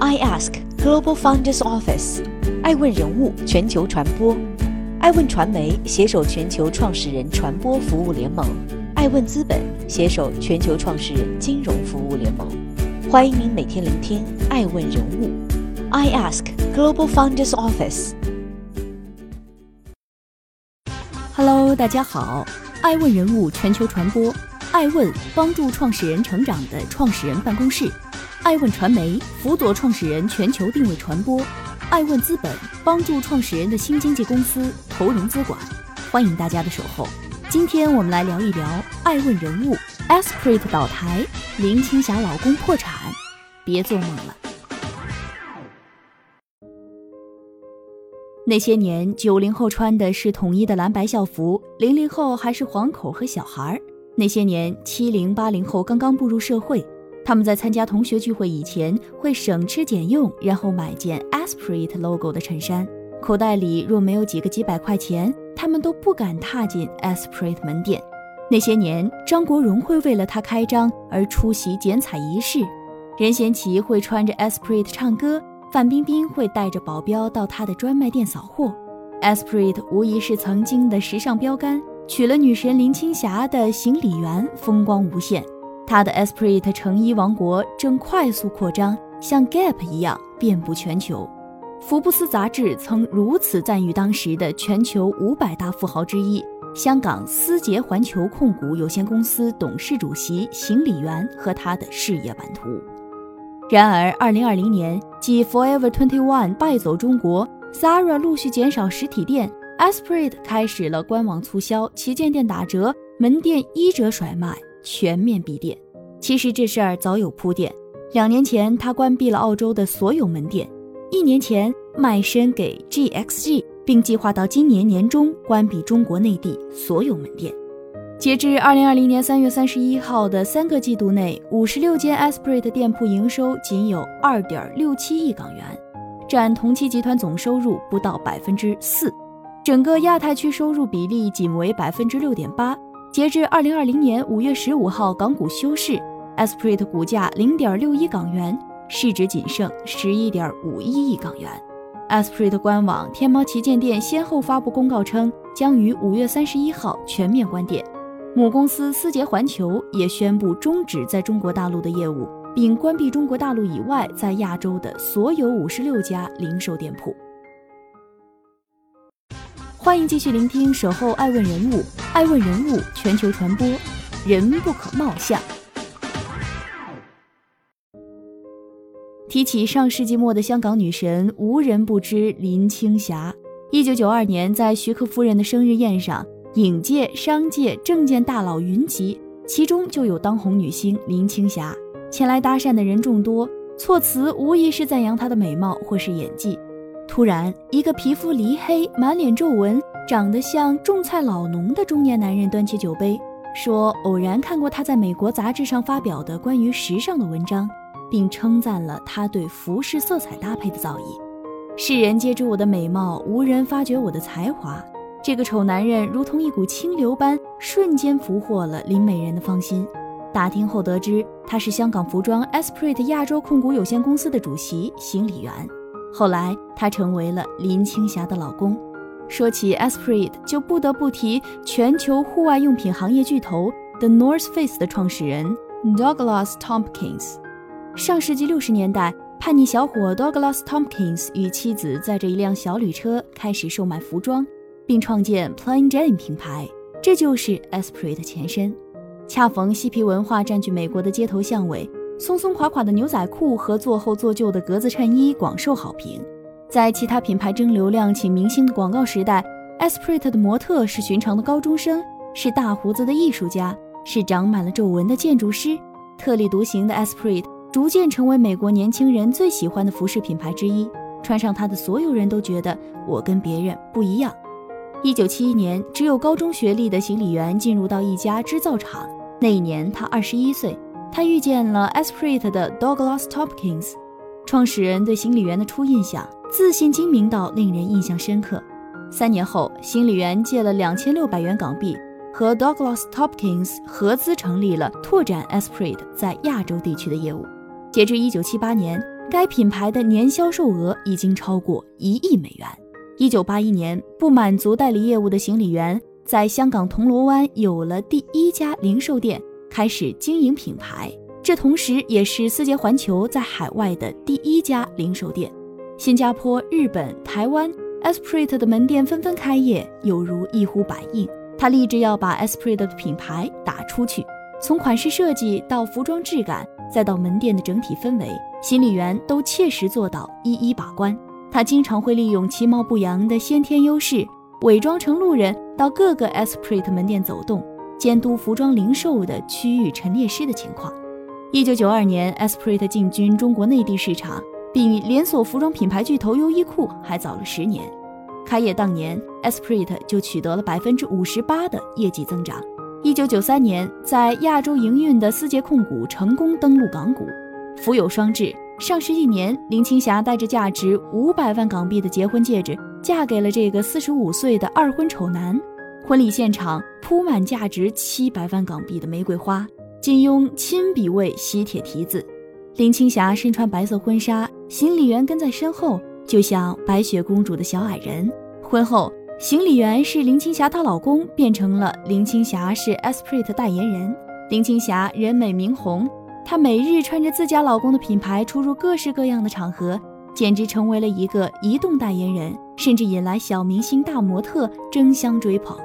I Ask Global Founders Office，爱问人物全球传播，爱问传媒携手全球创始人传播服务联盟，爱问资本携手全球创始人金融服务联盟。欢迎您每天聆听爱问人物，I Ask Global Founders Office。Hello，大家好，爱问人物全球传播，爱问帮助创始人成长的创始人办公室，爱问传媒辅佐创始人全球定位传播，爱问资本帮助创始人的新经济公司投融资管。欢迎大家的守候。今天我们来聊一聊爱问人物 Esprit 倒台，林青霞老公破产，别做梦了。那些年，九零后穿的是统一的蓝白校服，零零后还是黄口和小孩儿。那些年，七零八零后刚刚步入社会，他们在参加同学聚会以前会省吃俭用，然后买件 Esprit logo 的衬衫。口袋里若没有几个几百块钱，他们都不敢踏进 Esprit 门店。那些年，张国荣会为了他开张而出席剪彩仪式，任贤齐会穿着 Esprit 唱歌，范冰冰会带着保镖到他的专卖店扫货。Esprit 无疑是曾经的时尚标杆，娶了女神林青霞的行李员风光无限。他的 Esprit 成衣王国正快速扩张，像 Gap 一样遍布全球。福布斯杂志曾如此赞誉当时的全球五百大富豪之一——香港思捷环球控股有限公司董事主席邢李元和他的事业版图。然而，二零二零年，继 Forever Twenty One 败走中国，Zara 陆续减少实体店，Esprit 开始了官网促销、旗舰店打折、门店一折甩卖，全面闭店。其实这事儿早有铺垫，两年前他关闭了澳洲的所有门店。一年前卖身给 GXG，并计划到今年年中关闭中国内地所有门店。截至二零二零年三月三十一号的三个季度内，五十六间 Esprit 店铺营收仅有二点六七亿港元，占同期集团总收入不到百分之四，整个亚太区收入比例仅为百分之六点八。截至二零二零年五月十五号港股休市，Esprit 股价零点六一港元。市值仅剩十一点五一亿港元。Esprit 官网、天猫旗舰店先后发布公告称，将于五月三十一号全面关店。母公司思捷环球也宣布终止在中国大陆的业务，并关闭中国大陆以外在亚洲的所有五十六家零售店铺。欢迎继续聆听《守候爱问人物》，爱问人物全球传播，人不可貌相。提起上世纪末的香港女神，无人不知林青霞。一九九二年，在徐克夫人的生日宴上，影界、商界、政界大佬云集，其中就有当红女星林青霞。前来搭讪的人众多，措辞无疑是赞扬她的美貌或是演技。突然，一个皮肤黧黑、满脸皱纹、长得像种菜老农的中年男人端起酒杯，说：“偶然看过他在美国杂志上发表的关于时尚的文章。”并称赞了他对服饰色彩搭配的造诣。世人皆知我的美貌，无人发觉我的才华。这个丑男人如同一股清流般，瞬间俘获了林美人的芳心。打听后得知，他是香港服装 Esprit 亚洲控股有限公司的主席邢李元。后来，他成为了林青霞的老公。说起 Esprit，就不得不提全球户外用品行业巨头 The North Face 的创始人 Douglas Tompkins。上世纪六十年代，叛逆小伙 Douglas Tompkins 与妻子载着一辆小旅车开始售卖服装，并创建 Plain Jane 品牌，这就是 Esprit 的前身。恰逢嬉皮文化占据美国的街头巷尾，松松垮垮的牛仔裤和做厚做旧的格子衬衣广受好评。在其他品牌争流量请明星的广告时代，Esprit 的模特是寻常的高中生，是大胡子的艺术家，是长满了皱纹的建筑师。特立独行的 Esprit。逐渐成为美国年轻人最喜欢的服饰品牌之一。穿上它的所有人都觉得我跟别人不一样。一九七一年，只有高中学历的行李员进入到一家织造厂。那一年他二十一岁，他遇见了 Esprit 的 Douglas Topkins，。创始人对行李员的初印象，自信精明到令人印象深刻。三年后，行李员借了两千六百元港币，和 Douglas Topkins 合资成立了拓展 Esprit 在亚洲地区的业务。截至一九七八年该品牌的年销售额已经超过一亿美元。一九八一年，不满足代理业务的行李员在香港铜锣湾有了第一家零售店，开始经营品牌。这同时也是思捷环球在海外的第一家零售店。新加坡、日本、台湾，Esprit 的门店纷纷开业，有如一呼百应。他立志要把 Esprit 的品牌打出去，从款式设计到服装质感，再到门店的整体氛围，行李员都切实做到一一把关。他经常会利用其貌不扬的先天优势，伪装成路人到各个 Esprit 门店走动，监督服装零售的区域陈列师的情况。一九九二年，Esprit 进军中国内地市场，比连锁服装品牌巨头优衣库还早了十年。开业当年，Esprit 就取得了百分之五十八的业绩增长。一九九三年，在亚洲营运的思捷控股成功登陆港股，福有双至。上市一年，林青霞带着价值五百万港币的结婚戒指，嫁给了这个四十五岁的二婚丑男。婚礼现场铺满价值七百万港币的玫瑰花，金庸亲笔为喜帖题字。林青霞身穿白色婚纱，行李员跟在身后，就像白雪公主的小矮人。婚后，行李员是林青霞她老公，变成了林青霞是 Esprit 代言人。林青霞人美名红。她每日穿着自家老公的品牌出入各式各样的场合，简直成为了一个移动代言人，甚至引来小明星、大模特争相追捧。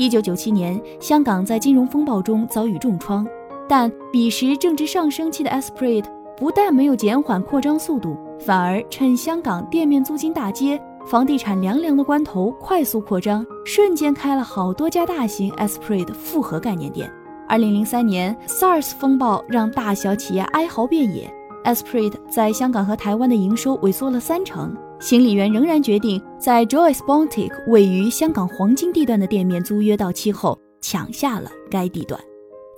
一九九七年，香港在金融风暴中遭遇重创，但彼时正值上升期的 Esprit 不但没有减缓扩张速度，反而趁香港店面租金大跌、房地产凉凉的关头快速扩张，瞬间开了好多家大型 Esprit 复合概念店。二零零三年，SARS 风暴让大小企业哀嚎遍野，Esprit 在香港和台湾的营收萎缩了三成。行李员仍然决定在 Joyce Boutique 位于香港黄金地段的店面租约到期后抢下了该地段。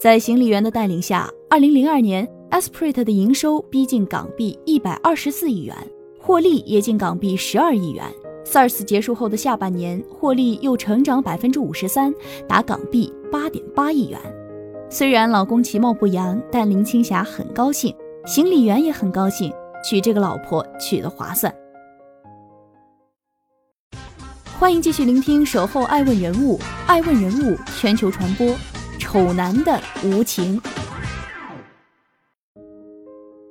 在行李员的带领下，二零零二年，Esprit 的营收逼近港币一百二十四亿元，获利也近港币十二亿元。SARS 结束后的下半年，获利又成长百分之五十三，达港币八点八亿元。虽然老公其貌不扬，但林青霞很高兴，行李员也很高兴，娶这个老婆娶得划算。欢迎继续聆听《守候爱问人物》，爱问人物全球传播，丑男的无情。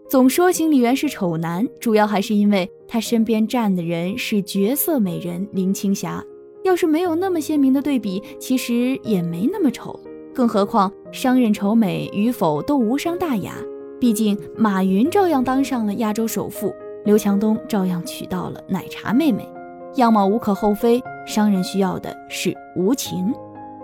总说行李员是丑男，主要还是因为他身边站的人是绝色美人林青霞。要是没有那么鲜明的对比，其实也没那么丑。更何况，商人丑美与否都无伤大雅。毕竟，马云照样当上了亚洲首富，刘强东照样娶到了奶茶妹妹，样貌无可厚非。商人需要的是无情，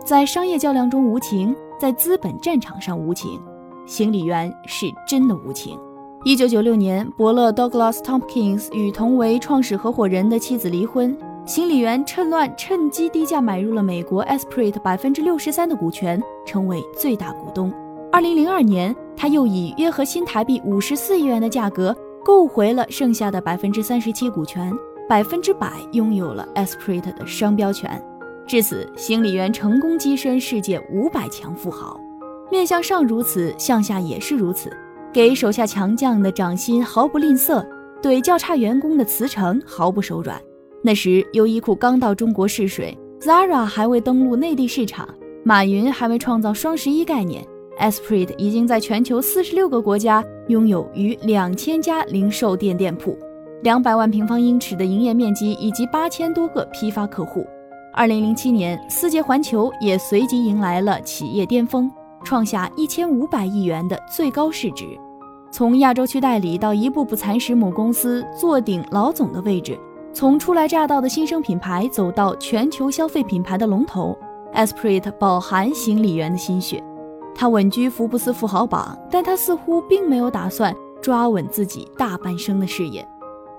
在商业较量中无情，在资本战场上无情。行李员是真的无情。一九九六年，伯乐 Douglas Tompkins 与同为创始合伙人的妻子离婚。行李员趁乱趁机低价买入了美国 Esprit 百分之六十三的股权，成为最大股东。二零零二年，他又以约合新台币五十四亿元的价格购回了剩下的百分之三十七股权，百分之百拥有了 Esprit 的商标权。至此，行李员成功跻身世界五百强富豪。面向上如此，向下也是如此，给手下强将的掌心毫不吝啬，对较差员工的辞呈毫不手软。那时，优衣库刚到中国试水，Zara 还未登陆内地市场，马云还没创造双十一概念，Esprit 已经在全球四十六个国家拥有逾两千家零售店店铺，两百万平方英尺的营业面积以及八千多个批发客户。二零零七年，思捷环球也随即迎来了企业巅峰，创下一千五百亿元的最高市值，从亚洲区代理到一步步蚕食母公司，坐顶老总的位置。从初来乍到的新生品牌走到全球消费品牌的龙头，Esprit 饱含行李员的心血。他稳居福布斯富豪榜，但他似乎并没有打算抓稳自己大半生的事业。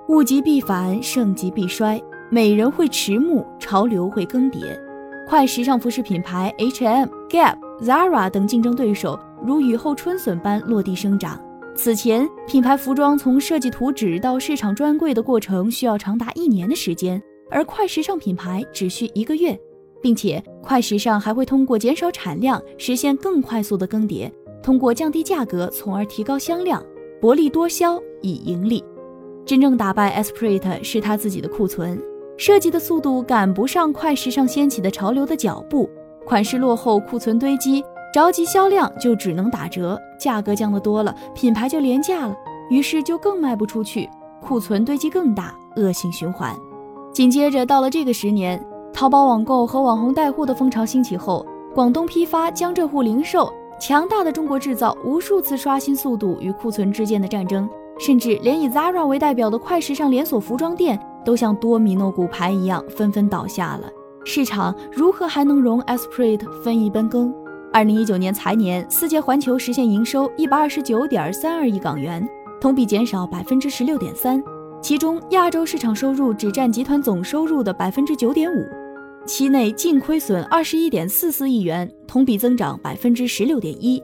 物极必反，盛极必衰，美人会迟暮，潮流会更迭。快时尚服饰品牌 H&M、Gap、Zara 等竞争对手如雨后春笋般落地生长。此前，品牌服装从设计图纸到市场专柜的过程需要长达一年的时间，而快时尚品牌只需一个月，并且快时尚还会通过减少产量实现更快速的更迭，通过降低价格从而提高销量，薄利多销以盈利。真正打败 Esprit 是他自己的库存，设计的速度赶不上快时尚掀起的潮流的脚步，款式落后，库存堆积，着急销量就只能打折，价格降得多了，品牌就廉价了，于是就更卖不出去，库存堆积更大，恶性循环。紧接着到了这个十年，淘宝网购和网红带货的风潮兴起后，广东批发、江浙沪零售，强大的中国制造无数次刷新速度与库存之间的战争。甚至连以 Zara 为代表的快时尚连锁服装店都像多米诺骨牌一样纷纷倒下了。市场如何还能容 Esprit 分一杯羹？二零一九年财年，思捷环球实现营收一百二十九点三二亿港元，同比减少百分之十六点三，其中亚洲市场收入只占集团总收入的百分之九点五，期内净亏损二十一点四四亿元，同比增长百分之十六点一。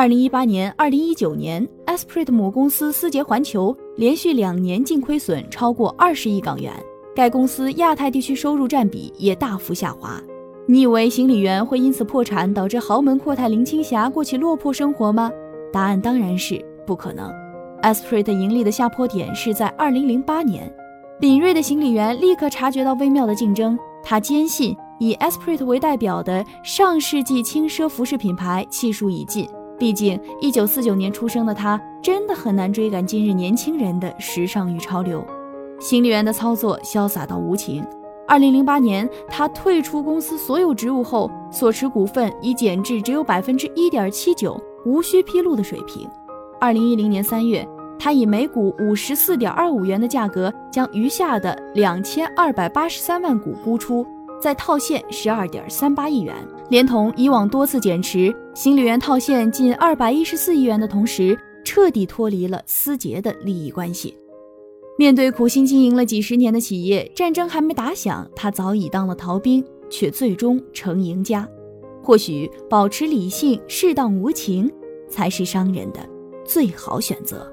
二零一八年、二零一九年，Esprit 母公司思捷环球连续两年净亏损超过二十亿港元，该公司亚太地区收入占比也大幅下滑。你以为行李员会因此破产，导致豪门阔太林青霞过起落魄生活吗？答案当然是不可能。Esprit 盈利的下坡点是在二零零八年，敏锐的行李员立刻察觉到微妙的竞争，他坚信以 Esprit 为代表的上世纪轻奢服饰品牌气数已尽。毕竟，一九四九年出生的他，真的很难追赶今日年轻人的时尚与潮流。行李员的操作潇洒到无情。二零零八年，他退出公司所有职务后，所持股份已减至只有百分之一点七九，无需披露的水平。二零一零年三月，他以每股五十四点二五元的价格，将余下的两千二百八十三万股沽出。再套现十二点三八亿元，连同以往多次减持，行李员套现近二百一十四亿元的同时，彻底脱离了思杰的利益关系。面对苦心经营了几十年的企业，战争还没打响，他早已当了逃兵，却最终成赢家。或许保持理性，适当无情，才是商人的最好选择。